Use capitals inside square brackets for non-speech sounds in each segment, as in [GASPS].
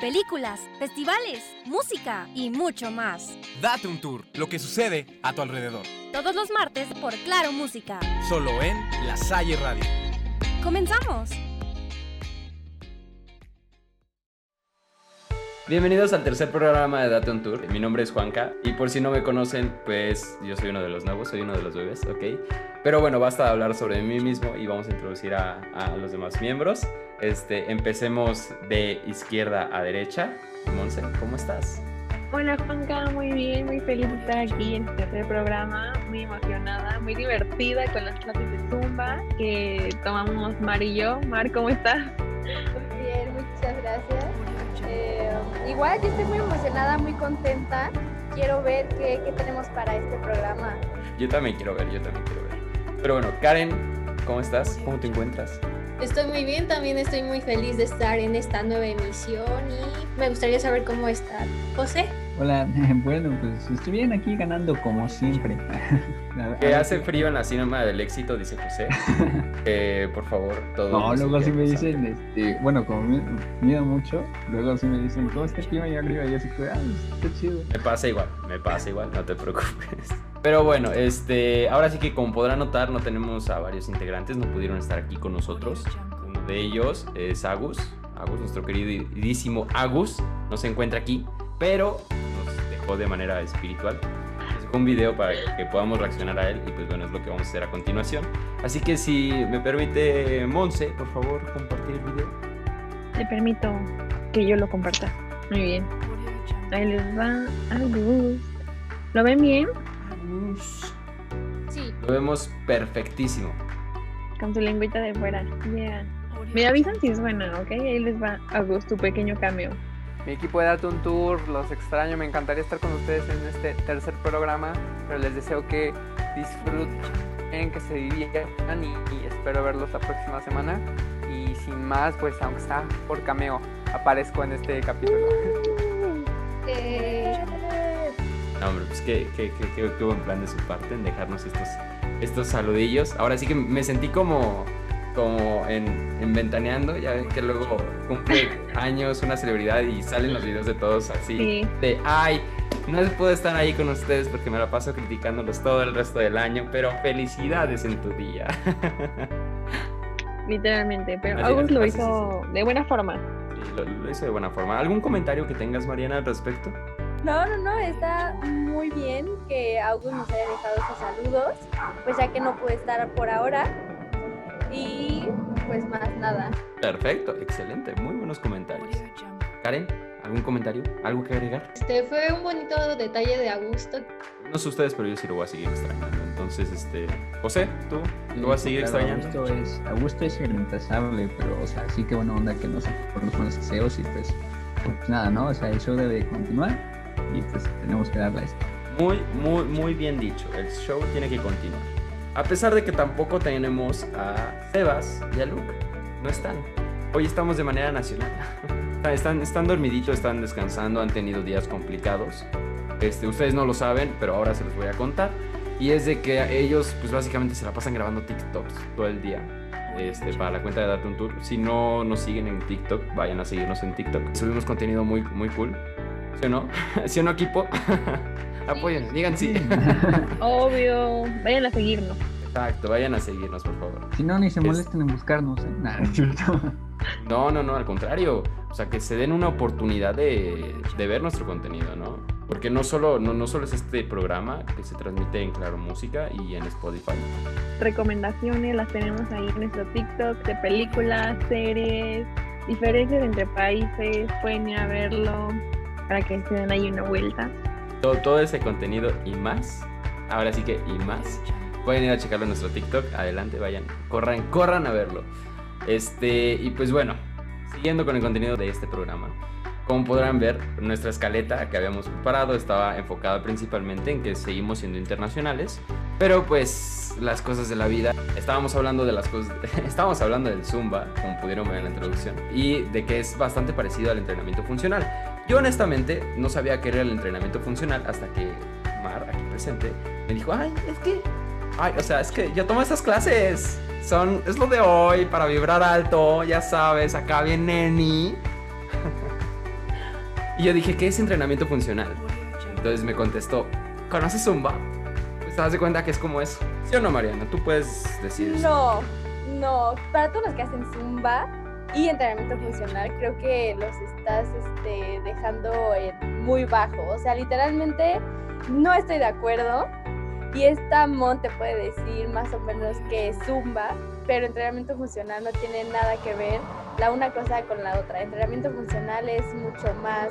películas, festivales, música y mucho más. Date un tour, lo que sucede a tu alrededor. Todos los martes por Claro Música. Solo en La Salle Radio. ¡Comenzamos! Bienvenidos al tercer programa de Date un Tour. Mi nombre es Juanca y por si no me conocen, pues yo soy uno de los nuevos, soy uno de los bebés, ¿ok? Pero bueno, basta de hablar sobre mí mismo y vamos a introducir a, a los demás miembros. Este, empecemos de izquierda a derecha. Monse, ¿cómo estás? Hola Juanca, muy bien, muy feliz de estar aquí en este tercer programa, muy emocionada, muy divertida con las clases de Zumba que tomamos Mar y yo. Mar, ¿cómo estás? Muy bien, muchas gracias. Eh, igual yo estoy muy emocionada, muy contenta. Quiero ver qué, qué tenemos para este programa. Yo también quiero ver, yo también quiero ver. Pero bueno, Karen, ¿cómo estás? ¿Cómo te encuentras? Estoy muy bien, también estoy muy feliz de estar en esta nueva emisión y me gustaría saber cómo está José. Hola, [LAUGHS] bueno, pues estoy bien aquí ganando como siempre. [LAUGHS] Que hace frío en la cinema del éxito, dice José. [LAUGHS] Eh, por favor, todo. No, luego sí me dicen, este, bueno, como me mido mucho, luego sí me dicen, ¿cómo está el clima allá arriba? Y yo así, ah, está chido. Me pasa igual, me pasa igual, no te preocupes. Pero bueno, este, ahora sí que como podrán notar, no tenemos a varios integrantes, no pudieron estar aquí con nosotros. Uno de ellos es Agus, Agus, nuestro queridísimo Agus, no se encuentra aquí, pero de manera espiritual. Dejó un video para que podamos reaccionar a él y pues bueno, es lo que vamos a hacer a continuación. Así que si me permite, Monse, por favor, compartir el video. Te permito que yo lo comparta. Muy bien. Ahí les va Agus. ¿Lo ven bien? Sí, Lo vemos perfectísimo. Con su lengüita de fuera. Yeah. Me avisan si suena, ¿ok? Ahí les va Agus, tu pequeño cameo. Mi equipo de Date un Tour, los extraño, me encantaría estar con ustedes en este tercer programa, pero les deseo que disfruten, que se diviertan y, espero verlos la próxima semana. Y sin más, pues aunque sea por cameo, aparezco en este capítulo. No, hombre, pues qué, qué, qué- qué buen plan de su parte en dejarnos estos, estos saludillos. Ahora sí que me sentí como, como en, en Ventaneando, ya ven que luego cumple años una celebridad y salen los videos de todos así. Sí. De, ay, no puedo estar ahí con ustedes porque me la paso criticándolos todo el resto del año, pero felicidades en tu día. [LAUGHS] Literalmente. Pero Agus lo hizo de buena forma. Sí, lo, lo hizo de buena forma. ¿Algún comentario que tengas, Mariana, al respecto? no, no, no, está muy bien que August nos haya dejado esos saludos, pues ya que no puede estar por ahora. Y pues más nada. Perfecto, excelente, muy buenos comentarios. Karen, ¿algún comentario? ¿Algo que agregar? este fue un bonito detalle de Augusto. No sé ustedes, pero yo sí lo voy a seguir extrañando. Entonces, este. José, ¿tú lo vas a seguir Claro, extrañando? Augusto es, Augusto es irreemplazable, pero, o sea, sí que buena onda que nos por los buenos deseos y pues, pues nada, ¿no? O sea, el show debe continuar y pues tenemos que darle a esto. Muy, muy, muy bien dicho. El show tiene que continuar. A pesar de que tampoco tenemos a Sebas y a Luke. No están. Hoy estamos de manera nacional. [LAUGHS] Están, están dormiditos, están descansando, han tenido días complicados. Este, ustedes no lo saben, pero ahora se los voy a contar. Y es de que ellos, pues básicamente se la pasan grabando TikToks todo el día. Este, para la cuenta de Date un. Si no nos siguen en TikTok, vayan a seguirnos en TikTok. Subimos contenido muy, muy cool. ¿Sí o no? [LAUGHS] ¿Sí o no, equipo? [LAUGHS] Apoyen, digan sí. [LAUGHS] Obvio. Vayan a seguirnos. Exacto, vayan a seguirnos, por favor. Si no, ni se Es- molesten en buscarnos, ¿eh? Nada, es cierto. No, no, no, al contrario. O sea, que se den una oportunidad de, de ver nuestro contenido, ¿no? Porque no solo, no, no solo es este programa que se transmite en Claro Música y en Spotify. Recomendaciones las tenemos ahí en nuestro TikTok de películas, series, diferencias entre países. Pueden ir a verlo para que se den ahí una vuelta. Todo, ese contenido y más. Ahora sí que y más. Pueden ir a checarlo en nuestro TikTok. Adelante, vayan. Corran, corran a verlo. Este, y pues bueno, siguiendo con el contenido de este programa. Como podrán ver, nuestra escaleta que habíamos preparado estaba enfocada principalmente en que seguimos siendo internacionales, pero pues las cosas de la vida, estábamos hablando de las cosas, [LAUGHS] estábamos hablando del Zumba, como pudieron ver en la introducción, y de que es bastante parecido al entrenamiento funcional. Yo honestamente no sabía qué era el entrenamiento funcional hasta que Mar, aquí presente, me dijo, ay, es que, ay, o sea, es que yo tomo esas clases, son, es lo de hoy, para vibrar alto, ya sabes, acá bien neni. [LAUGHS] Y yo dije, ¿qué es entrenamiento funcional? Entonces me contestó, ¿conoces Zumba? Pues te das de cuenta que es como eso. ¿Sí o no, Mariana? Tú puedes decir. No, no. Para todos los que hacen zumba y entrenamiento funcional, creo que los estás este, dejando muy bajo. O sea, literalmente no estoy de acuerdo. Y esta Mon te puede decir más o menos que es zumba, pero entrenamiento funcional no tiene nada que ver la una cosa con la otra. Entrenamiento funcional es mucho más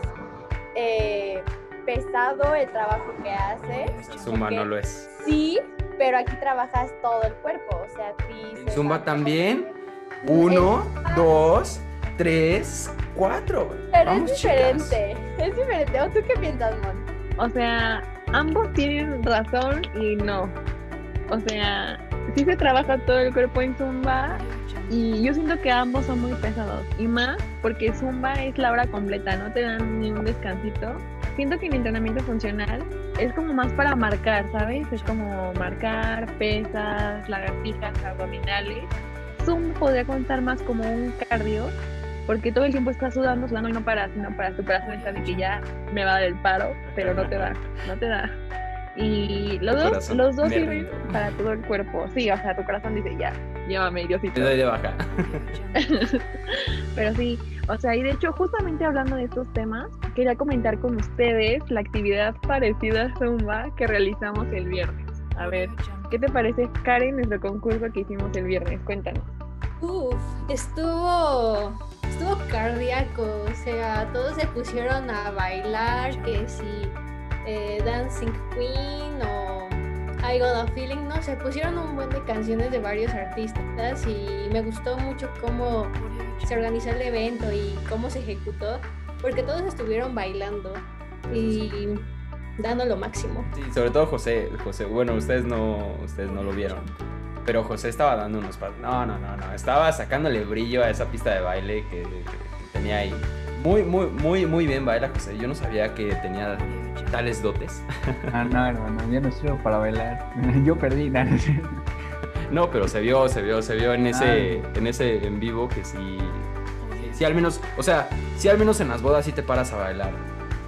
eh, pesado el trabajo que haces. Zumba no lo es. Sí, pero aquí trabajas todo el cuerpo, o sea, tríceps, Zumba también. Uno, dos, tres, cuatro. Pero Vamos, es chicas. diferente, es diferente. ¿O tú qué piensas, Mon? O sea, ambos tienen razón y no. O sea, sí se trabaja todo el cuerpo en Zumba y yo siento que ambos son muy pesados. Y más porque Zumba es la hora completa, no te dan ni un descansito. Siento que el entrenamiento funcional es como más para marcar, ¿sabes? Es como marcar pesas, lagartijas, abdominales. Zoom podría contar más como un cardio porque todo el tiempo estás sudando, sudando y no paras, no paras. Tu corazón está de que ya me va a dar el paro, pero no te da, no te da. Y los dos, los dos sirven rindo. para todo el cuerpo. Sí, o sea, tu corazón dice ya, llévame, Diosito. Te doy de baja. [LAUGHS] Pero sí, o sea, y de hecho, justamente hablando de estos temas, quería comentar con ustedes la actividad parecida a Zumba que realizamos el viernes. A ver, ¿qué te parece, Karen, nuestro concurso que hicimos el viernes? Cuéntanos. Uf, estuvo, estuvo cardíaco, o sea, todos se pusieron a bailar, que si eh, Dancing Queen o I Got a Feeling, no, se pusieron un buen de canciones de varios artistas y me gustó mucho cómo se organizó el evento y cómo se ejecutó, porque todos estuvieron bailando y dando lo máximo. Sí, sobre todo José, José, bueno, ustedes no, ustedes no lo vieron, pero José estaba dando unos pasos. No, no, no, no, estaba sacándole brillo a esa pista de baile que, que tenía ahí. Muy, muy, muy, muy bien baila José. Yo no sabía que tenía tales dotes. [LAUGHS] Ah, no, hermano, yo no sirvo para bailar. [LAUGHS] Yo perdí, no, no pero se vio, se vio, se vio en ese, en ese en vivo que sí, sí, al menos, o sea, sí al menos en las bodas sí te paras a bailar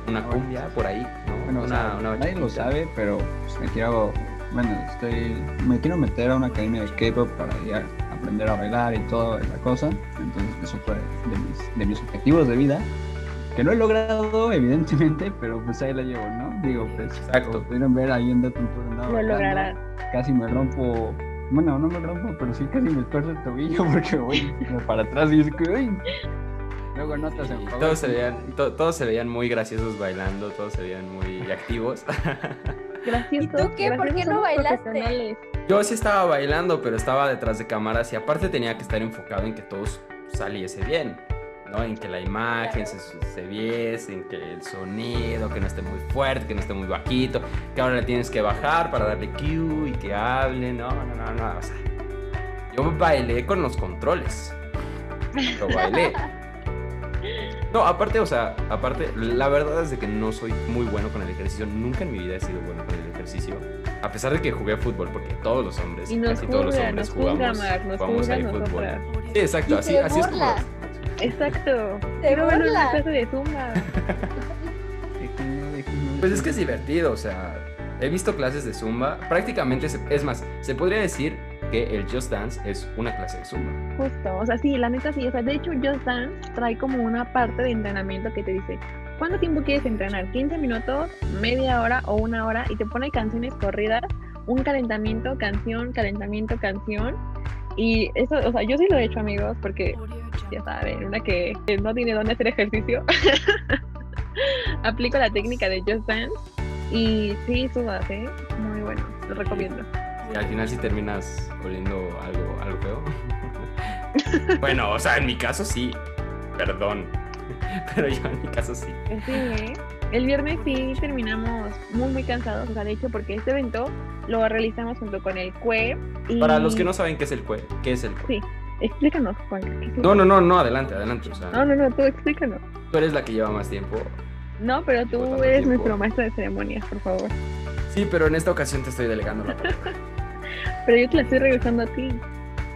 una cumbia por ahí, ¿no? Bueno, o una, sea, una nadie lo sabe, pero pues, me quiero, bueno, estoy, me quiero meter a una academia de K-pop para ya aprender a bailar y toda la cosa. Entonces eso fue de mis, de mis objetivos de vida, que no he logrado evidentemente, [LAUGHS] pero pues ahí la llevo, ¿no? Digo, pues, Exacto. como pudieron ver ahí en Tour andaba Lo bailando, lograrás. Casi me rompo, bueno, no me rompo, pero sí casi me tuerzo el tobillo [LAUGHS] porque voy como para atrás y es que, uy. Luego notas en Todos se, veían, to- todos se veían muy graciosos bailando, todos se veían muy activos. [LAUGHS] Gracias. ¿Y tú qué? ¿Por qué no bailaste? Yo sí estaba bailando, pero estaba detrás de cámaras y aparte tenía que estar enfocado en que todo saliese bien, ¿no? En que la imagen se, se viese, en que el sonido, que no esté muy fuerte, que no esté muy bajito, que ahora le tienes que bajar para darle cue y que hable, no, no, no, no, o sea, yo bailé con los controles, lo bailé. [LAUGHS] No, aparte, o sea, aparte, la verdad es de que no soy muy bueno con el ejercicio. Nunca en mi vida he sido bueno con el ejercicio. A pesar de que jugué fútbol, porque todos los hombres, Y nos casi todos los juzga, hombres nos juzga, jugamos, Mar, nos jugamos juzga ahí a fútbol. Sí, exacto, Y así, así es como. Exacto. Te burla. clase de Zumba. [LAUGHS] Pues es que es divertido, o sea, he visto clases de Zumba. Prácticamente, se- es más, se podría decir que el Just Dance es una clase de Zumba. Justo, o sea, sí, la neta sí, o sea, de hecho Just Dance trae como una parte de entrenamiento que te dice, ¿cuánto tiempo quieres entrenar? ¿15 minutos, media hora o una hora? Y te pone canciones corridas, un calentamiento, canción, calentamiento, canción. Y eso, o sea, yo sí lo he hecho, amigos, porque ya saben, una que no tiene dónde hacer ejercicio, [LAUGHS] aplico la técnica de Just Dance y sí, subas, ¿eh? Muy bueno, lo recomiendo. Y al final sí terminas oliendo algo, algo feo. [LAUGHS] bueno, o sea, en mi caso sí. Perdón. [LAUGHS] Pero yo en mi caso sí. Sí, ¿eh? El viernes sí terminamos muy, muy cansados, o sea, de hecho, porque este evento lo realizamos junto con el CUE. Y... Para los que no saben qué es el CUE, ¿qué es el CUE? Sí, explícanos, Juan. ¿qué es el No, no, no, no, adelante, adelante. O sea, No, no, no, tú explícanos. tú eres la que lleva más tiempo. No, pero tú eres tiempo. nuestro maestro de ceremonias, por favor. Sí, pero en esta ocasión te estoy delegando la palabra. [LAUGHS] Pero yo te la estoy regresando a ti.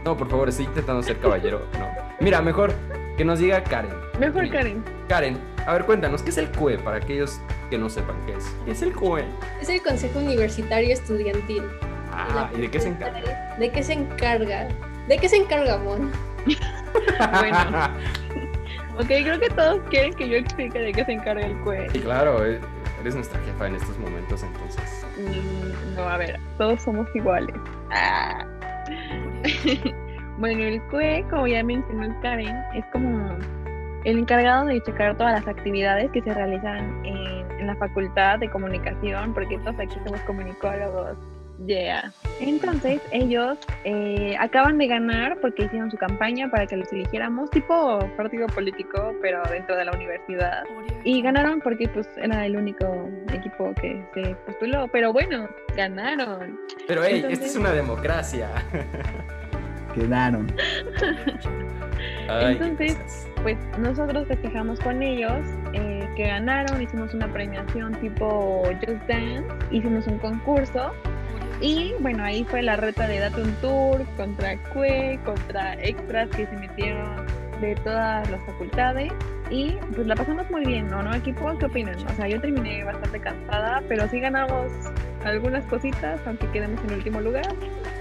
No, por favor, estoy intentando ser caballero. No. Mira, mejor que nos diga Karen. Mejor. Karen. Karen, A ver, cuéntanos, ¿qué es el CUE? Para aquellos que no sepan qué es. ¿Qué es el CUE? Es el Consejo Universitario Estudiantil. Ah, ¿y de qué se encarga? ¿De qué se encarga? ¿De qué se encarga, Mon? [LAUGHS] Bueno, ok, creo que todos quieren que yo explique de qué se encarga el CUE. Sí, claro, eh, eres nuestra jefa en estos momentos, entonces. Mm, No, a ver, todos somos iguales. Ah. [LAUGHS] bueno, el CUE, como ya mencionó Karen, es como el encargado de checar todas las actividades que se realizan en, en la facultad de comunicación, porque todos aquí somos comunicólogos. Yeah. Entonces, ellos eh, acaban de ganar porque hicieron su campaña para que los eligiéramos, tipo partido político, pero dentro de la universidad. Y ganaron porque pues era el único equipo que se postuló. Pero bueno, ganaron. Pero hey, esta es una democracia. [LAUGHS] Quedaron. Entonces. Pues nosotros festejamos con ellos eh, que ganaron, hicimos una premiación tipo Just Dance, hicimos un concurso. Y bueno, ahí fue la reta de Date un Tour contra CUE, contra extras que se metieron de todas las facultades. Y pues la pasamos muy bien, ¿no? ¿No, equipo? ¿Qué opinan? O sea, yo terminé bastante cansada, pero sí ganamos algunas cositas, aunque quedamos en último lugar.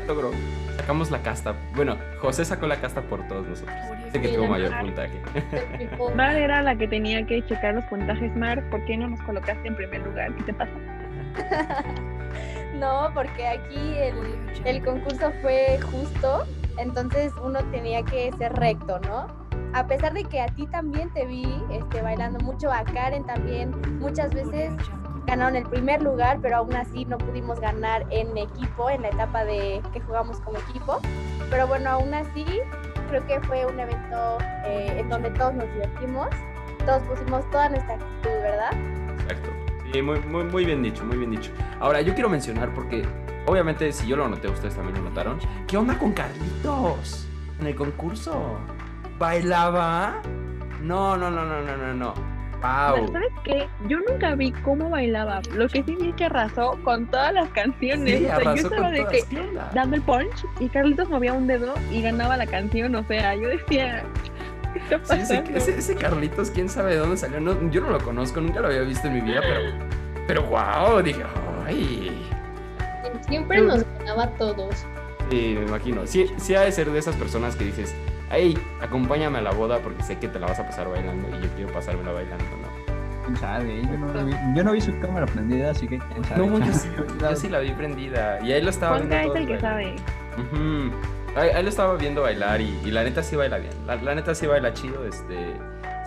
logró. Sacamos la casta. Bueno, José sacó la casta por todos nosotros. Sé que tuvo mayor puntaje. [LAUGHS] Mar era la que tenía que checar los puntajes, Mar. ¿Por qué no nos colocaste en primer lugar? ¿Qué te pasa? [LAUGHS] [LAUGHS] No, porque aquí el, el concurso fue justo, entonces uno tenía que ser recto, ¿no? A pesar de que a ti también te vi este, bailando mucho, a Karen también, muchas veces ganaron el primer lugar, pero aún así no pudimos ganar en equipo, en la etapa de que jugamos como equipo. Pero bueno, aún así creo que fue un evento eh, en donde todos nos divertimos, todos pusimos toda nuestra actitud, ¿verdad? Exacto. Muy, muy, muy bien dicho, muy bien dicho. Ahora, yo quiero mencionar porque, obviamente, si yo lo noté, ustedes también lo notaron. ¿Qué onda con Carlitos en el concurso? ¿Bailaba? No, no, no, no, no, no, no. Wow. ¿Sabes qué? Yo nunca vi cómo bailaba. Lo que sí vi es que arrasó con todas las canciones. Sí, o sea, yo estaba de que dando el punch y Carlitos movía un dedo y ganaba la canción. O sea, yo decía, ¿qué está Sí, ese, ese- ese Carlitos, quién sabe de dónde salió. No, yo no lo conozco, nunca lo había visto en mi vida, pero. Pero wow, dije, ay. Siempre nos ganaba a todos. Sí, me imagino. Sí, sí ha de ser de esas personas que dices, hey, acompáñame a la boda porque sé que te la vas a pasar bailando y yo quiero pasármela bailando, ¿no? ¿Quién sabe? Yo no, lo vi, yo no vi su cámara prendida, así que quién sabe. No, yo [LAUGHS] sí, yo sí la vi prendida. Y ahí lo estaba Juanca viendo. es el que sabe. Ujú. Ahí, ahí lo estaba viendo bailar y, y la neta sí baila bien. La, la neta sí baila chido. Este,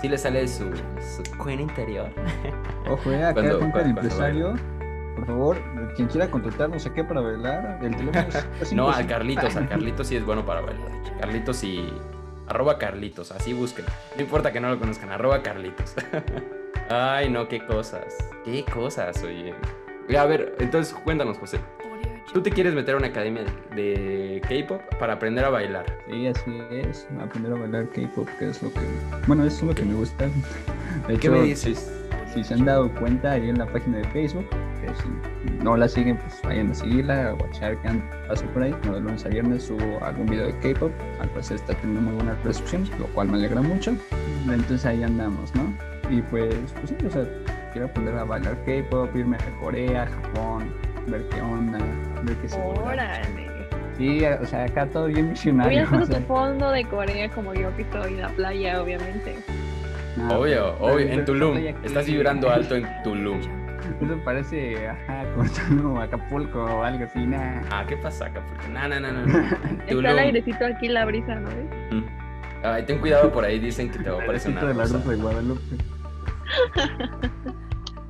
sí le sale su, su queen interior. [LAUGHS] Ojo, eh, acá Cuando- el empresario. Por favor, quien quiera contratar no sé qué para bailar, el teléfono es [LAUGHS] No, al 55. Carlitos, al [LAUGHS] Carlitos sí es bueno para bailar. Carlitos y. Arroba Carlitos, así busquen. No importa que no lo conozcan, arroba Carlitos. Ay, no, qué cosas. Qué cosas, oye. A ver, entonces cuéntanos, José. ¿Tú te quieres meter a una academia de K-pop para aprender a bailar? Sí, así es. Aprender a bailar K-pop, que es lo que. Bueno, eso es lo que me gusta. De ¿Qué hecho, me dices? Si, si se han dado cuenta ahí en la página de Facebook, que si no la siguen, pues vayan a seguirla, a watchar que pasa por ahí. No, de lunes a viernes subo algún video de K-pop, al parecer está teniendo muy buena recepción, lo cual me alegra mucho. Entonces ahí andamos, ¿no? Y pues, pues sí, o sea, quiero aprender a bailar K-pop, irme a Corea, Japón, ver qué onda, ver qué se. Órale. Sí, o sea, acá todo bien misionario. Hubieras puesto tu fondo de Corea como yo que estoy en la playa, obviamente. no, Obvio, pero- obvio, pero en Tulum. Estás vibrando alto en Tulum. [LAUGHS] Eso parece, ajá, Tulum, Acapulco o algo así, nada. Ah, ¿qué pasa no, no, no, no. no. Está el airecito aquí, la brisa, ¿no? Mm. Ay, ten cuidado por ahí, dicen que te va a aparecer una de la. Rosa de Guadalupe. [LAUGHS]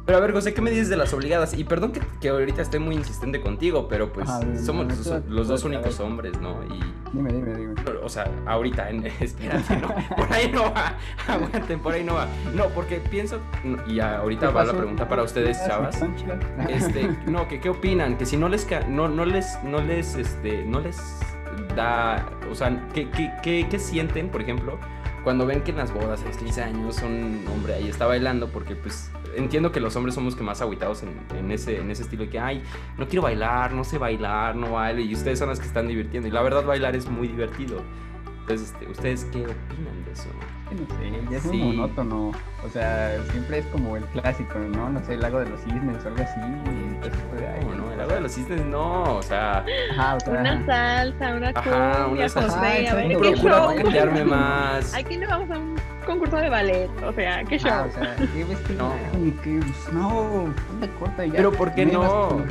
Pero a ver, José, ¿qué me dices de las obligadas? Y perdón que, que ahorita estoy muy insistente contigo, pero pues dime, somos dime, los, dos únicos hombres, ¿no? Y, Dime, dime, dime. o sea, ahorita, en- [LAUGHS] espérate, no, por ahí no va, [LAUGHS] aguanten, por ahí no va. No, porque pienso, y ahorita ¿Qué va la pregunta para ustedes, Ah, chavas. [LAUGHS] Este, no, que qué opinan, que si no les ca- no, no les no les este no les da, o sea, ¿qué, qué, qué, qué sienten, por ejemplo, cuando ven que en las bodas a los 15 años un hombre ahí está bailando porque pues entiendo que los hombres somos que más aguitados en, ese estilo de que ay, no quiero bailar, no sé bailar, no bailo y ustedes son los que están divirtiendo y la verdad bailar es muy divertido. Entonces, este, ¿ustedes qué opinan de eso? Que no sé, ya es Sí. muy monótono. O sea, siempre es como el clásico, ¿no? No sé, el lago de los cisnes o algo así. y ese tipo de- No, no, el agua de los cisnes no, o sea, Ajá, o sea, Una salsa, una Ajá, cumbia, una salsa. José, a ver, ¿qué show? más. Aquí no vamos a un concurso de ballet, o sea, ¿qué show? ah, o sea, ¿qué No. no? que, pues, no, anda corta ya. Pero ¿por qué no?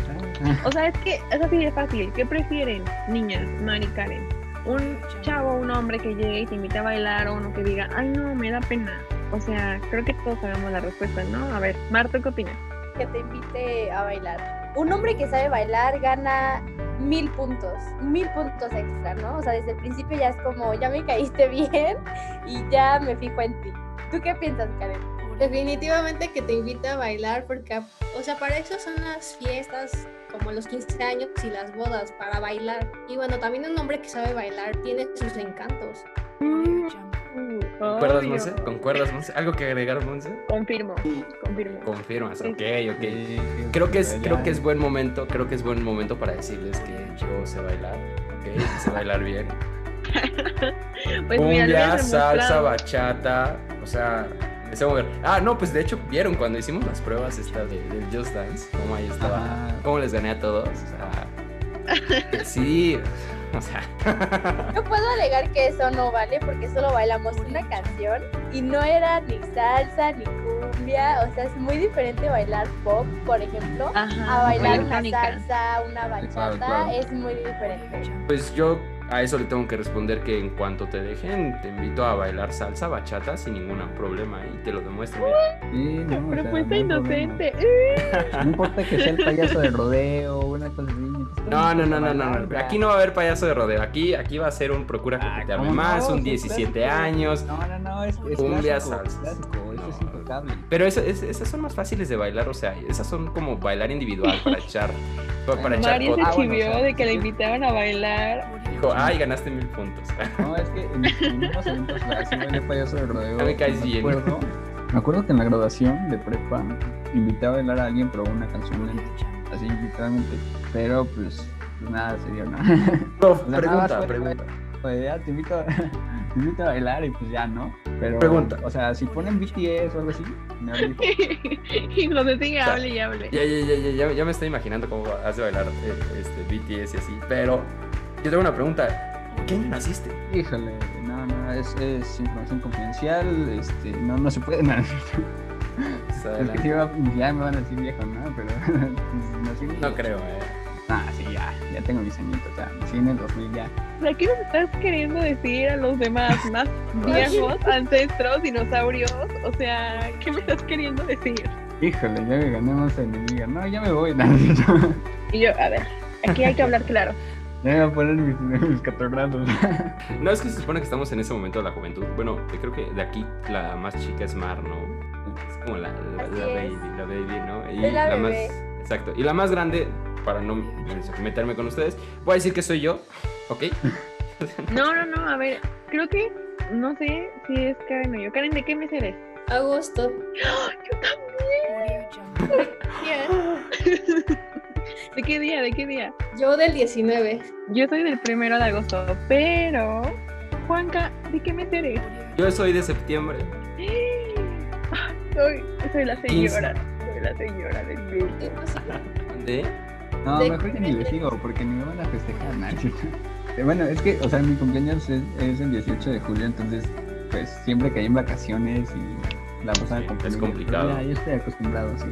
O sea, es que es así de fácil. ¿Qué prefieren, niñas, Mari Karen? Un chavo, un hombre que llegue y te invite a bailar o uno que diga, ay no, me da pena. O sea, creo que todos sabemos la respuesta, ¿no? A ver, Marta, ¿qué opinas? que te invite a bailar. Un hombre que sabe bailar gana mil puntos, mil puntos extra, ¿no? O sea, desde el principio ya es como, ya me caíste [LAUGHS] bien y ya me fijo en ti. ¿Tú qué piensas, Karen? Definitivamente que te invita a bailar porque, o sea, para eso son las fiestas como los 15 años y las bodas, para bailar. Y bueno, también un hombre que sabe bailar tiene sus encantos. ¿Concuerdas, Obvio. Monse? ¿Concuerdas, Monse? ¿Algo que agregar, Monse? Confirmo, confirmo. Confirmas, ok, ok. Creo que es, creo que es buen momento, creo que es buen momento para decirles que yo sé bailar, ok, sé bailar bien. [LAUGHS] Pues Cumbia, salsa, bachata, o sea, mover. Ah, no, pues de hecho vieron cuando hicimos las pruebas estas de, del Just Dance, cómo ahí estaba, Ajá. cómo les gané a todos, o sea, [LAUGHS] sí, o sea, [LAUGHS] No puedo alegar que eso no vale porque solo bailamos una canción y no era ni salsa ni cumbia, o sea, es muy diferente bailar pop, por ejemplo, Ajá, a bailar una salsa, una bachata, claro. es muy diferente. pues yo a eso le tengo que responder que en cuanto te dejen, te invito a bailar salsa, bachata sin ningún problema y te lo demuestro. Sí, no, o sea, Propuesta no inocente. No importa que sea el payaso de rodeo o una cosa así. No, no, no, no, no. Aquí no va a haber payaso de rodeo. Aquí, aquí va a ser un procura Ah, coquetearme más, un Sí, 17 clásico. años. No, no, no, es, es Cumbia, clásico, salsa. Pero eso- es- esas son más fáciles de bailar, o sea, esas son como bailar individual para echar, [LAUGHS] para, para echar Mario se. Ah, bueno, chivió de que le sí. invitaban a bailar. Dijo, ay, ganaste mil puntos. [LAUGHS] No, es que en, unos eventos así bailé payaso de rodeo. Me caes me bien. Acuerdo, me acuerdo que en la graduación de prepa invité a bailar a alguien, pero una canción lenta. Así, literalmente. Pero pues, pues nada, se dio, ¿no? [LAUGHS] Prof, O sea, pregunta, fue- pregunta. Pues ya te invito, a, [LAUGHS] te invito a bailar y pues ya, ¿no? Pero, Pregunta. O sea, si ponen BTS o algo así, me [LAUGHS] y José sigue, hable y hable. Ya, ya, ya, ya, ya, ya me estoy imaginando cómo has de bailar eh, este, BTS y así. Pero yo tengo una pregunta. ¿Qué año naciste? híjole, no, no, es, es información confidencial, este, no, no se puede, no, es que sí va- ya me van a decir viejo, ¿no? Pero [LAUGHS] en el- No creo, eh. Ah, sí, ya, ya tengo mis añitos, ya, nací en el 2000 ya. O sea, ¿qué nos estás queriendo decir a los demás más [LAUGHS] viejos, ancestros, dinosaurios? O sea, ¿qué me estás queriendo decir? Híjole, ya me gané más enemiga, no, ya me voy, [LAUGHS] no, Y yo, a ver, aquí hay que hablar claro. ya me voy a poner mis, mis catorgrados. No, es que se supone que estamos en ese momento de la juventud. Bueno, yo creo que de aquí la más chica es Mar, ¿no? Como la, la, la baby, la baby, ¿no? Y Es la más. bebé. Exacto. Y la más grande, para no meterme con ustedes, voy a decir que soy yo, ¿ok? [LAUGHS] No, no, no, a ver, creo que, no sé si es Karen o yo. Karen, ¿de qué mes eres? Agosto. [GASPS] Yo también. ¿De qué día? ¿De qué día? Yo del 19. Yo soy del primero de agosto, pero... Juanca, ¿de qué mes eres? Yo soy de septiembre. Soy, soy la señora. Soy la señora del grupo. ¿Qué pasa? ¿De? No, ¿De mejor que ni les digo, porque ni me van a festejar, ¿no? [LAUGHS] Eh, Bueno, es que, o sea, mi cumpleaños es, es el 18 de julio, entonces, pues, siempre que hay en vacaciones y la pasada Sí, con es complicado. Ya, yo estoy acostumbrado, sí.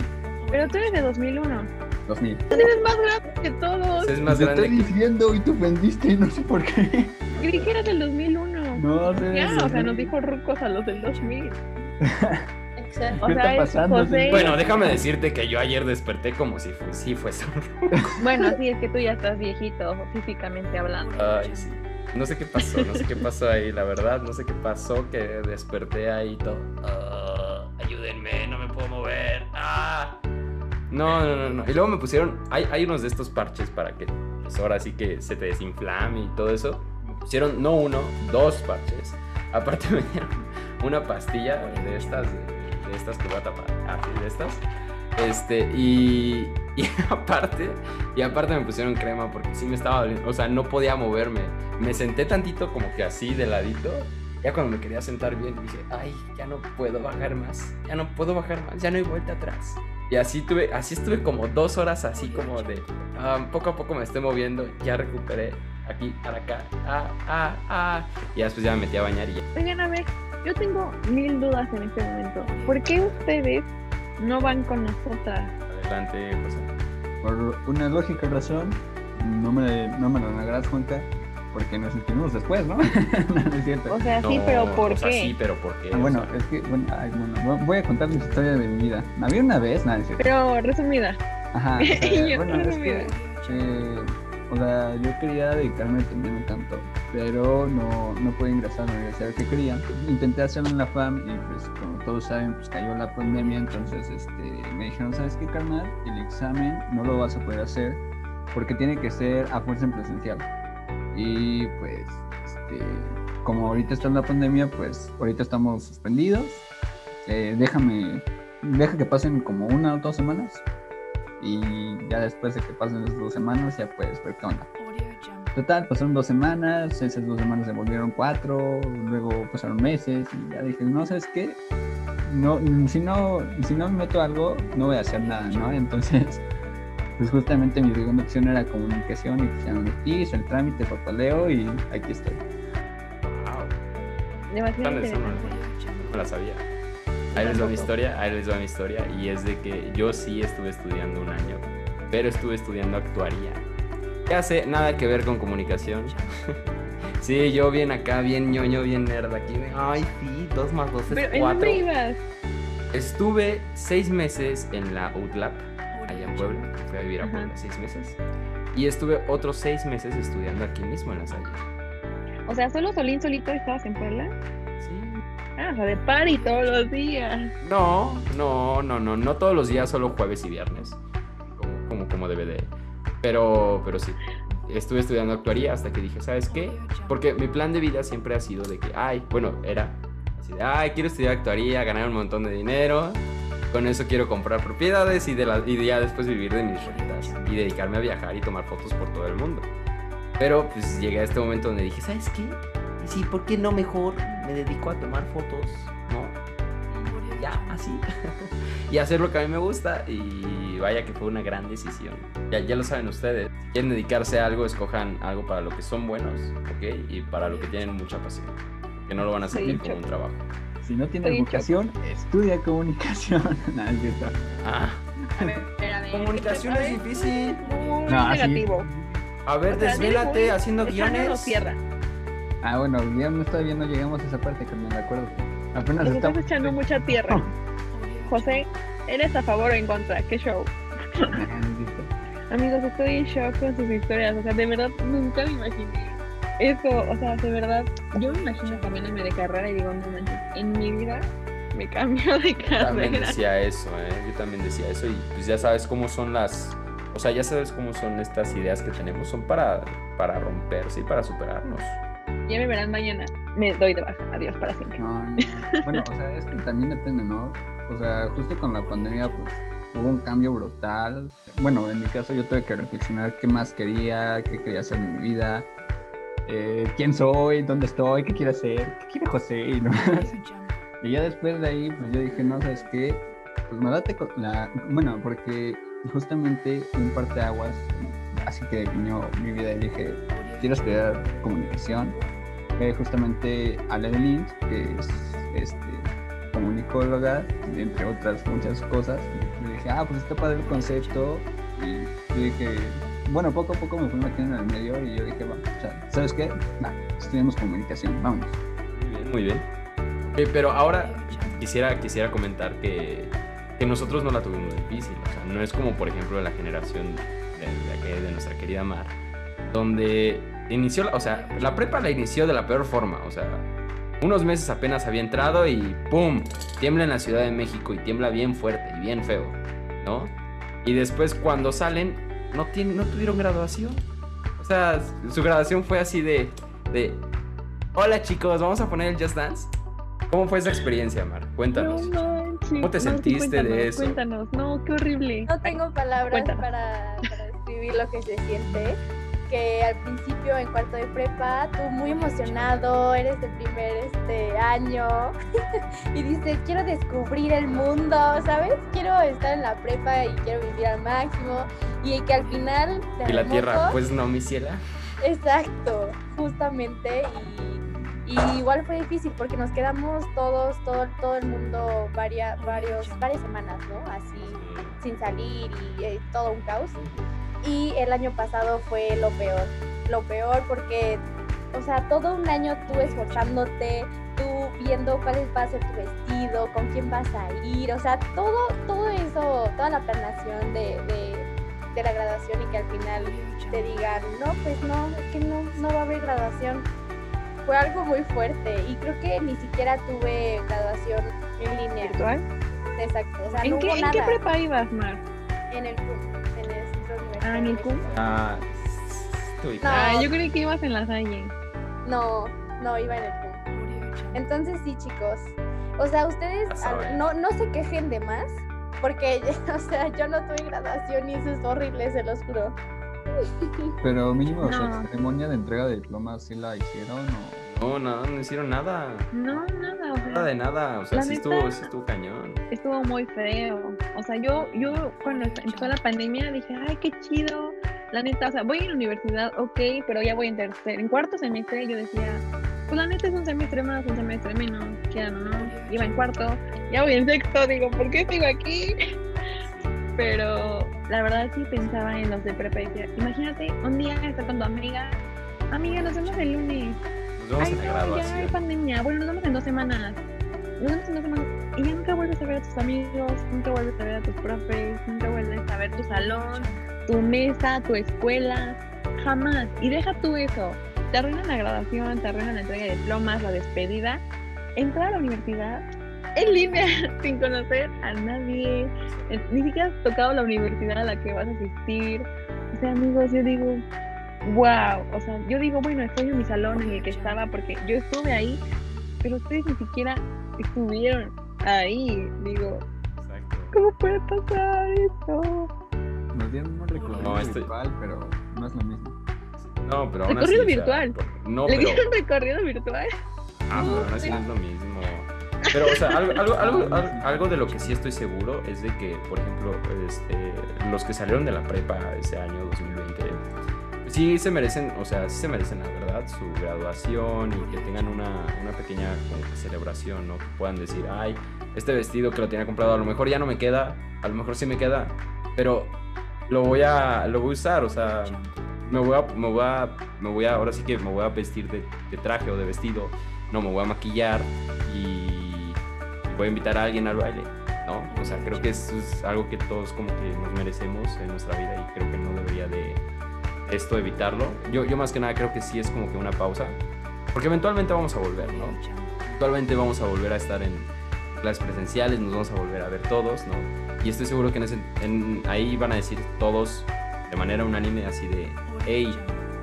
Pero tú eres de 2001. 2000. Eres más grande que todos. Es más Te grande estoy que... diciendo y te ofendiste, no sé por qué. Creí que eras del 2001. No sé. Ya, o sea, nos no dijo rucos a los del 2000. [LAUGHS] Exacto. O ¿Qué sea, está es pasando, José. señor? Bueno, déjame decirte que yo ayer desperté como si fu- sí fuese un [LAUGHS] Bueno, sí, es que tú ya estás viejito, físicamente hablando. Ay, sí. No sé qué pasó, no sé qué pasó ahí, la verdad, no sé qué pasó, que desperté ahí todo. Ah, ayúdenme, no me puedo mover. Ah. No, no, no, no. Y luego me pusieron, hay, hay unos de estos parches para que, pues ahora sí que se te desinflame y todo eso. Me pusieron no uno, dos parches. Aparte [LAUGHS] me dieron una pastilla de estas, de, de estas que voy a tapar, así de estas. Este, y, [LAUGHS] y aparte, y aparte me pusieron crema porque sí me estaba doliendo, o sea, no podía moverme. Me senté tantito como que así de ladito Ya cuando me quería sentar bien, dije, ay, ya no puedo bajar más, ya no puedo bajar más, ya no hay vuelta atrás. Y así tuve, así estuve como dos horas así como de, ah, poco a poco me estoy moviendo, ya recuperé, aquí, para acá, ah, ah, ah. Y después ya me metí a bañar y ya. Oigan, a ver, yo tengo mil dudas en este momento. ¿Por qué ustedes no van con nosotras? Adelante, José. Por una lógica razón, no me, no me lo negarás, Juanca, porque nos inscribimos después, [LAUGHS] ¿no? no, es cierto. O sea, sí, pero ¿por o sea, qué? sí, pero ¿por qué? Ah, bueno, sea, es que, bueno, ay, bueno, voy a contar la historia de mi vida. Había una vez, nada, es cierto. Pero resumida. Ajá, [LAUGHS] o Y sea, yo bueno, no es que, eh, o sea, yo quería dedicarme a entenderme tanto, pero no, no pude ingresar a la universidad que quería. Intenté hacerlo en la FAM y pues como todos saben, pues cayó la pandemia, entonces este, me dijeron, ¿sabes qué, carnal? El examen no lo vas a poder hacer porque tiene que ser a fuerza en presencial. Y pues, este, como ahorita está en la pandemia, pues ahorita estamos suspendidos. Eh, déjame, deja que pasen como una o dos semanas y ya después de que pasen esas dos semanas ya puedes ver qué onda. Total, pasaron dos semanas, esas dos semanas se volvieron cuatro, luego pasaron meses y ya dije, no, ¿sabes qué? No, si no, si no me meto a algo, no voy a hacer nada, ¿no? Entonces, pues justamente mi segunda opción era comunicación y pues ya me metí, hice el trámite, papaleo y aquí estoy. wow, Tan no me la sabía. Ahí les va mi historia, ahí les va mi historia. Y es de que yo sí estuve estudiando un año, pero estuve estudiando actuaría. ¿Qué hace? Nada que ver con comunicación. [LAUGHS] sí, yo bien acá, bien ñoño, bien nerd aquí. Ay, sí, dos más dos Pero es ¿en cuatro. dónde ibas? Estuve seis meses en la UTLAP, allá en Puebla. Fui a vivir a Ajá. Puebla seis meses. Y estuve otros seis meses estudiando aquí mismo en la Salle. O sea, solo Solín solito estabas en Puebla. Sí. Ah, o sea, de party todos los días. No, no, no, no, no todos los días, solo jueves y viernes, como, como, como debe de. Pero, pero sí, estuve estudiando actuaría hasta que dije, ¿sabes qué? Porque mi plan de vida siempre ha sido de que, ay, bueno, era así de, ay, quiero estudiar actuaría, ganar un montón de dinero, con eso quiero comprar propiedades y, de la, y ya después vivir de mis rentas y dedicarme a viajar y tomar fotos por todo el mundo. Pero pues llegué a este momento donde dije, ¿sabes qué? Sí, ¿por qué no mejor me dedico a tomar fotos? ¿No? Ya, así. [LAUGHS] y hacer lo que a mí me gusta. Y vaya que fue una gran decisión. Ya, ya lo saben ustedes. Si quieren dedicarse a algo, escojan algo para lo que son buenos, ¿ok? Y para lo que tienen mucha pasión. Que no lo van a sentir como un trabajo. Si no tienes vocación, estudia comunicación. [LAUGHS] Nada, es cierto. Ah, A ver, a ver. comunicación es difícil. Muy No, así- negativo. A ver, O sea, desvélate muy- haciendo guiones. Ah, bueno, ya no todavía no llegamos a esa parte, que me acuerdo. Apenas Nos estás estamos. echando mucha tierra. José, ¿eres a favor o en contra? ¿Qué show? [LAUGHS] Amigos, estoy en shock con sus historias. O sea, de verdad, nunca me imaginé eso. O sea, de verdad, yo me imagino cambiándome de carrera y digo, no manches, en mi vida me cambio de También carrera. decía eso, ¿eh? Yo también decía eso y pues ya sabes cómo son las... O sea, ya sabes cómo son estas ideas que tenemos. Son para, para romperse y para superarnos. Ya me verán mañana. Me doy de baja. Adiós para siempre. No, no. Bueno, o sea, es que también depende, ¿no? O sea, justo con la pandemia, pues hubo un cambio brutal. Bueno, en mi caso, yo tuve que reflexionar qué más quería, qué quería hacer en mi vida, eh, quién soy, dónde estoy, qué quiero hacer, qué quiere José y Y ya después de ahí, pues yo dije, no, ¿sabes qué? Pues me date con la... Bueno, porque justamente un parteaguas, así que definió mi vida y dije, quiero estudiar comunicación. Fue justamente de Lynch, que es este, comunicóloga, entre otras muchas cosas. Y dije, ah, pues está padre el concepto. Y dije, bueno, poco a poco me fui metiendo en el medio y yo dije, va, o sea, ¿sabes qué? Va, estudiamos comunicación, vamos. Muy bien, muy bien. Pero ahora quisiera, quisiera comentar que, que nosotros no la tuvimos difícil. O sea, no es como, por ejemplo, la generación de, de, de nuestra querida Mar, donde inició, la- o sea, la prepa la inició de la peor forma. O sea, unos meses apenas había entrado y ¡pum! Tiembla en la Ciudad de México y tiembla bien fuerte y bien feo, ¿no? Y después cuando salen, no, tienen, no tuvieron graduación. O sea, su graduación fue así de, de Hola chicos, vamos a poner el Just Dance. ¿Cómo fue esa experiencia, Mar? Cuéntanos. No manches. ¿Cómo te No, sí, sentiste de eso? Cuéntanos, no, qué horrible. No tengo palabras para, para describir lo que se siente. Que al principio en cuarto de prepa, tú muy emocionado, eres de primer este año [LAUGHS] y dices, quiero descubrir el mundo, ¿sabes? Quiero estar en la prepa y quiero vivir al máximo y que al final... Y la tierra, pues no, mi ciela. Exacto, justamente y, y igual fue difícil porque nos quedamos todos, todo, todo el mundo varias, varios, varias semanas, ¿no? Así sin salir y eh, todo un caos. Y el año pasado fue lo peor, lo peor porque, o sea, todo un año tú esforzándote, tú viendo cuál va a ser tu vestido, con quién vas a ir, o sea, todo, todo eso, toda la planeación de, de, de la graduación y que al final te digan, no, pues no, es que no, no va a haber graduación. Fue algo muy fuerte y creo que ni siquiera tuve graduación en línea. ¿Virtual? Exacto, o sea, ¿En, no qué, hubo ¿En nada. qué prepa ibas, Mar? En el CUM, Ah, ¿en el CUM? Ah, estoy. No. Ah, yo creí que ibas en la Salle. No, no iba en el CUM. Entonces sí, chicos. O sea, ustedes A saber. al- no, no se quejen de más, porque, [LAUGHS] o sea, yo no tuve graduación y eso es horrible, se los juro. [LAUGHS] Pero mínimo, o sea, No. la ceremonia de entrega de diplomas sí la hicieron o... No, no, no hicieron nada. No, nada, Nada de nada. O sea, sí estuvo, sí estuvo cañón. estuvo muy feo. O sea, yo, yo cuando empezó la pandemia dije, ay, qué chido. La neta, o sea, voy a la universidad, ok, pero ya voy en tercer, en cuarto semestre yo decía, pues la neta es un semestre más, un semestre menos, o no. Iba en cuarto, ya voy en sexto, digo, ¿por qué sigo aquí? [LAUGHS] Pero la verdad sí pensaba en los de prepa y decía, imagínate un día estar con tu amiga, amiga, nos vemos el lunes. Nos vemos Ay, en la no, ya hay pandemia. Bueno, nos vemos en dos semanas. Nos vemos en dos semanas. Y ya nunca vuelves a ver a tus amigos, nunca vuelves a ver a tus profes, nunca vuelves a ver tu salón, tu mesa, tu escuela. Jamás. Y deja tú eso. Te arruinan la graduación, te arruinan la entrega de diplomas, la despedida. Entrar a la universidad en línea, [LAUGHS] sin conocer a nadie. Eh, Ni siquiera has tocado la universidad a la que vas a asistir. O sea, amigos, yo digo, wow. O sea, yo digo, bueno, estoy en mi salón en el que estaba porque yo estuve ahí, pero ustedes ni siquiera estuvieron ahí. Digo, Exacto. ¿cómo puede pasar esto? Nos dieron un recorrido No, estoy- virtual, pero no es lo mismo. No, pero aún así. Recorrido o sea, virtual. No, ¿Le pero. dieron recorrido virtual? Ah, pero aún así no es lo mismo. Pero, o sea, algo, algo, algo, al- algo de lo que sí estoy seguro es de que, por ejemplo, este, los que salieron de la prepa ese año 2020, sí se merecen, o sea, sí se merecen, la verdad, su graduación y que tengan una, una pequeña celebración, ¿no? Que puedan decir, ay, este vestido que lo tenía comprado, a lo mejor ya no me queda, a lo mejor sí me queda, pero lo voy a, lo voy a usar, o sea, me voy a, me voy a, me voy a, ahora sí que me voy a vestir de, de traje o de vestido, no me voy a maquillar y voy a invitar a alguien al baile, ¿no? O sea, creo que eso es algo que todos como que nos merecemos en nuestra vida y creo que no debería de esto evitarlo. Yo, yo más que nada creo que sí es como que una pausa, porque eventualmente vamos a volver, ¿no? Eventualmente vamos a volver a estar en clases presenciales, nos vamos a volver a ver todos, ¿no? Y estoy seguro que en ese- en- ahí van a decir todos de manera unánime así de, hey,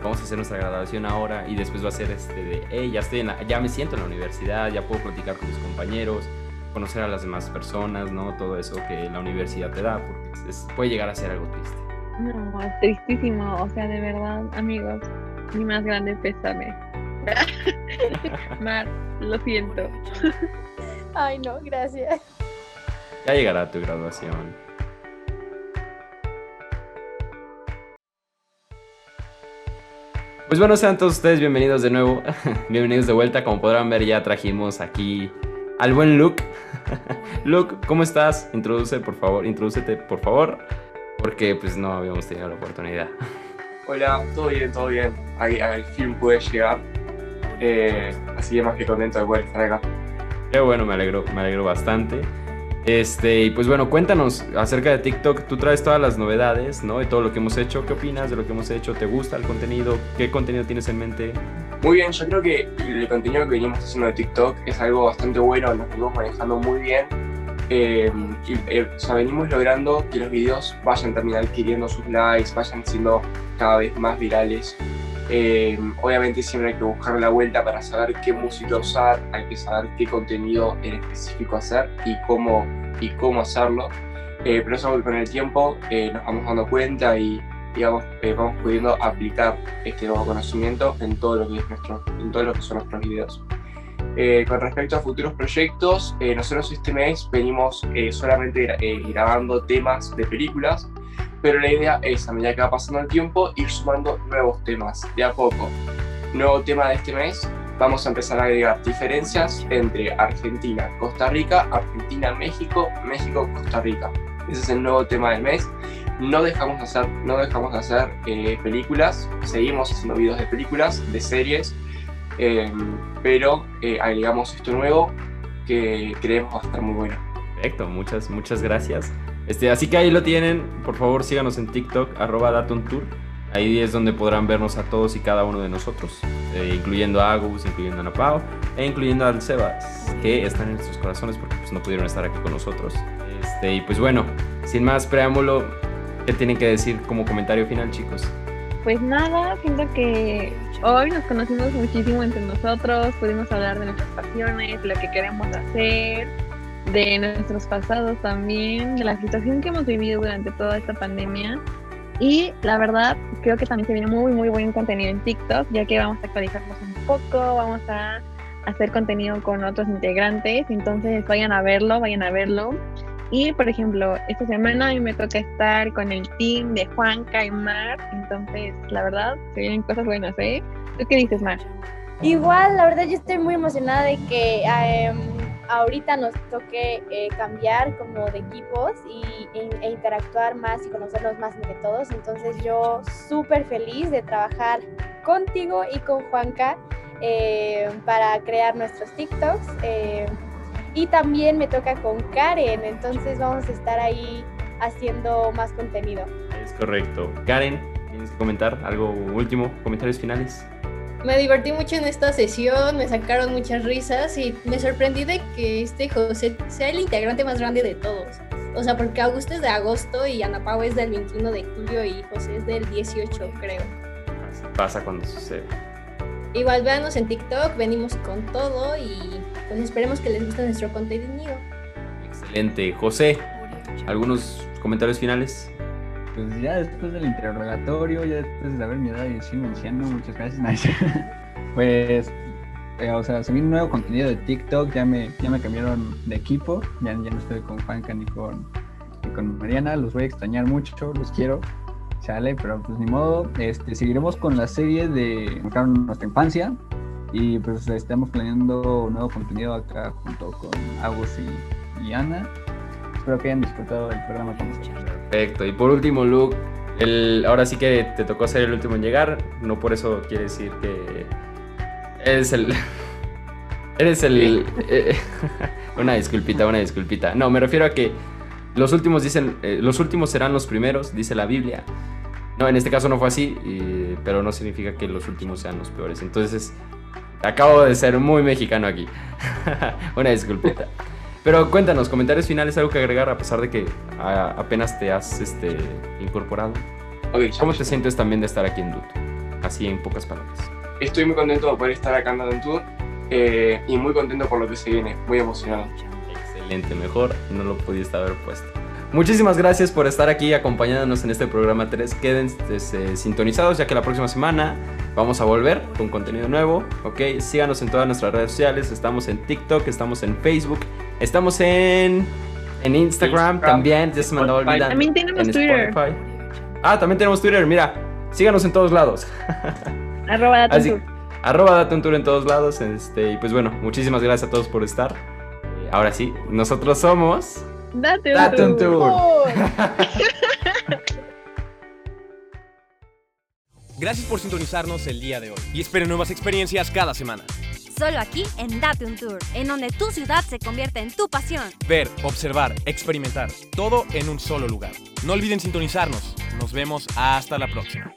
vamos a hacer nuestra graduación ahora y después va a ser este de, hey, ya estoy en la- ya me siento en la universidad, ya puedo platicar con mis compañeros, conocer a las demás personas, ¿no? Todo eso que la universidad te da, porque es- puede llegar a ser algo triste. No, es tristísimo. O sea, de verdad, amigos, mi más grande pésame. [LAUGHS] Mar, lo siento. Ay, no, gracias. Ya llegará tu graduación. Pues bueno, sean todos ustedes bienvenidos de nuevo. [LAUGHS] bienvenidos de vuelta. Como podrán ver, ya trajimos aquí al buen Luke. [LAUGHS] Luke, ¿cómo estás? Introduce, por favor, introdúcete, por favor. Porque pues no habíamos tenido la oportunidad. [LAUGHS] Hola, todo bien, todo bien. Al fin pude llegar. Eh, así que más que contento de poder estar acá. Qué bueno, me alegro, me alegro bastante. Este, y pues bueno, cuéntanos acerca de TikTok. Tú traes todas las novedades, ¿no? De todo lo que hemos hecho. ¿Qué opinas de lo que hemos hecho? ¿Te gusta el contenido? ¿Qué contenido tienes en mente? Muy bien, yo creo que el contenido que venimos haciendo de TikTok es algo bastante bueno, nos venimos manejando muy bien. Y, eh, o sea, venimos logrando que los videos vayan también adquiriendo sus likes, vayan siendo cada vez más virales. Eh, obviamente siempre hay que buscar la vuelta para saber qué música usar, hay que saber qué contenido en específico hacer y cómo, y cómo hacerlo. Eh, pero es algo que con el tiempo eh, nos vamos dando cuenta y, digamos, eh, vamos pudiendo aplicar este nuevo conocimiento en todo lo que, es nuestro, en todo lo que son nuestros videos. Eh, con respecto a futuros proyectos, eh, nosotros este mes venimos eh, solamente eh, grabando temas de películas, pero la idea es, a medida que va pasando el tiempo, ir sumando nuevos temas, de a poco. Nuevo tema de este mes, vamos a empezar a agregar diferencias entre Argentina, Costa Rica, Argentina, México, México, Costa Rica. Ese es el nuevo tema del mes. No dejamos de hacer, no dejamos de hacer películas, seguimos haciendo videos de películas, de series, eh, pero eh, agregamos esto nuevo que creemos va a estar muy bueno. Perfecto, muchas, muchas gracias. Este, así que ahí lo tienen. Por favor, síganos en TikTok, arroba datontour. Ahí es donde podrán vernos a todos y cada uno de nosotros, eh, incluyendo a Agus, incluyendo a Napao e incluyendo al Sebas, que están en nuestros corazones porque pues, no pudieron estar aquí con nosotros. Este, y pues bueno, sin más preámbulo, ¿qué tienen que decir como comentario final, chicos? Pues nada, siento que hoy nos conocimos muchísimo entre nosotros, pudimos hablar de nuestras pasiones, de lo que queremos hacer, de nuestros pasados también, de la situación que hemos vivido durante toda esta pandemia. Y la verdad, creo que también se viene muy, muy buen contenido en TikTok, ya que vamos a actualizarnos un poco, vamos a hacer contenido con otros integrantes, entonces vayan a verlo, vayan a verlo. Y por ejemplo, esta semana a mí me toca estar con el team de Juanca y Mar, entonces la verdad se vienen cosas buenas, ¿eh? ¿Tú qué dices, Mar? Igual, la verdad yo estoy muy emocionada de que em, ahorita nos toque eh, cambiar como de equipos y, e, interactuar más y conocernos más entre todos. Entonces yo súper feliz de trabajar contigo y con Juanca eh, para crear nuestros TikToks. Y también me toca con Karen, entonces vamos a estar ahí haciendo más contenido. Es correcto. Karen, ¿tienes que comentar algo último? ¿Comentarios finales? Me divertí mucho en esta sesión, me sacaron muchas risas y me sorprendí de que este José sea el integrante más grande de todos. O sea, porque Augusto es de agosto y Ana Pau es del 21 de julio y José es del 18, creo. Así pasa cuando sucede. Igual véanos en TikTok, venimos con todo y pues esperemos que les guste nuestro contenido. Excelente. José, ¿algunos comentarios finales? Pues ya después del interrogatorio, ya después de haber mi edad y decir anciano, muchas gracias. [LAUGHS] Nice. pues, eh, o sea, subí un nuevo contenido de TikTok, ya me, ya me cambiaron de equipo, ya, ya no estoy con Juanca ni con, ni con Mariana, los voy a extrañar mucho, los quiero, sale, pero pues ni modo, este, seguiremos con la serie de marcaron nuestra infancia y pues estamos planeando nuevo contenido acá junto con Agus y, y Ana. Espero que hayan disfrutado del programa con nosotros. Perfecto. Y por último, Luke, el, ahora sí que te tocó ser el último en llegar. No por eso quiere decir que eres el. [LAUGHS] Eres el. eh, [LAUGHS] una disculpita, una disculpita. No, me refiero a que los últimos dicen. eh, los últimos serán los primeros, dice la Biblia. No, en este caso no fue así, y- pero no significa que los últimos sean los peores. Entonces, acabo de ser muy mexicano aquí. [LAUGHS] una disculpita. Pero cuéntanos, comentarios finales, algo que agregar a pesar de que a- apenas te has este, incorporado. Ok, ya- ¿Cómo te sientes también de estar aquí en Duto? Así en pocas palabras. Estoy muy contento de poder estar acá en Data Tour eh, y muy contento por lo que se viene, muy emocionado. Excelente, mejor no lo pudiste haber puesto. Muchísimas gracias por estar aquí acompañándonos en este programa 3. Queden este, sintonizados ya que la próxima semana vamos a volver con contenido nuevo. Ok, síganos en todas nuestras redes sociales. Estamos en TikTok, estamos en Facebook, estamos en, en Instagram, Instagram, también. Ya se me andaba olvidando. También tenemos en Twitter. Spotify. Ah, también tenemos Twitter. Mira, síganos en todos lados. [LAUGHS] Arroba Datum Así, Tour. arroba Date un Tour en todos lados. Este, y pues bueno, muchísimas gracias a todos por estar. Ahora sí, nosotros somos. Date un Date un tour. tour. [LAUGHS] Gracias por sintonizarnos el día de hoy y esperen nuevas experiencias cada semana. Solo aquí en Date un Tour, en donde tu ciudad se convierte en tu pasión. Ver, observar, experimentar, todo en un solo lugar. No olviden sintonizarnos. Nos vemos hasta la próxima.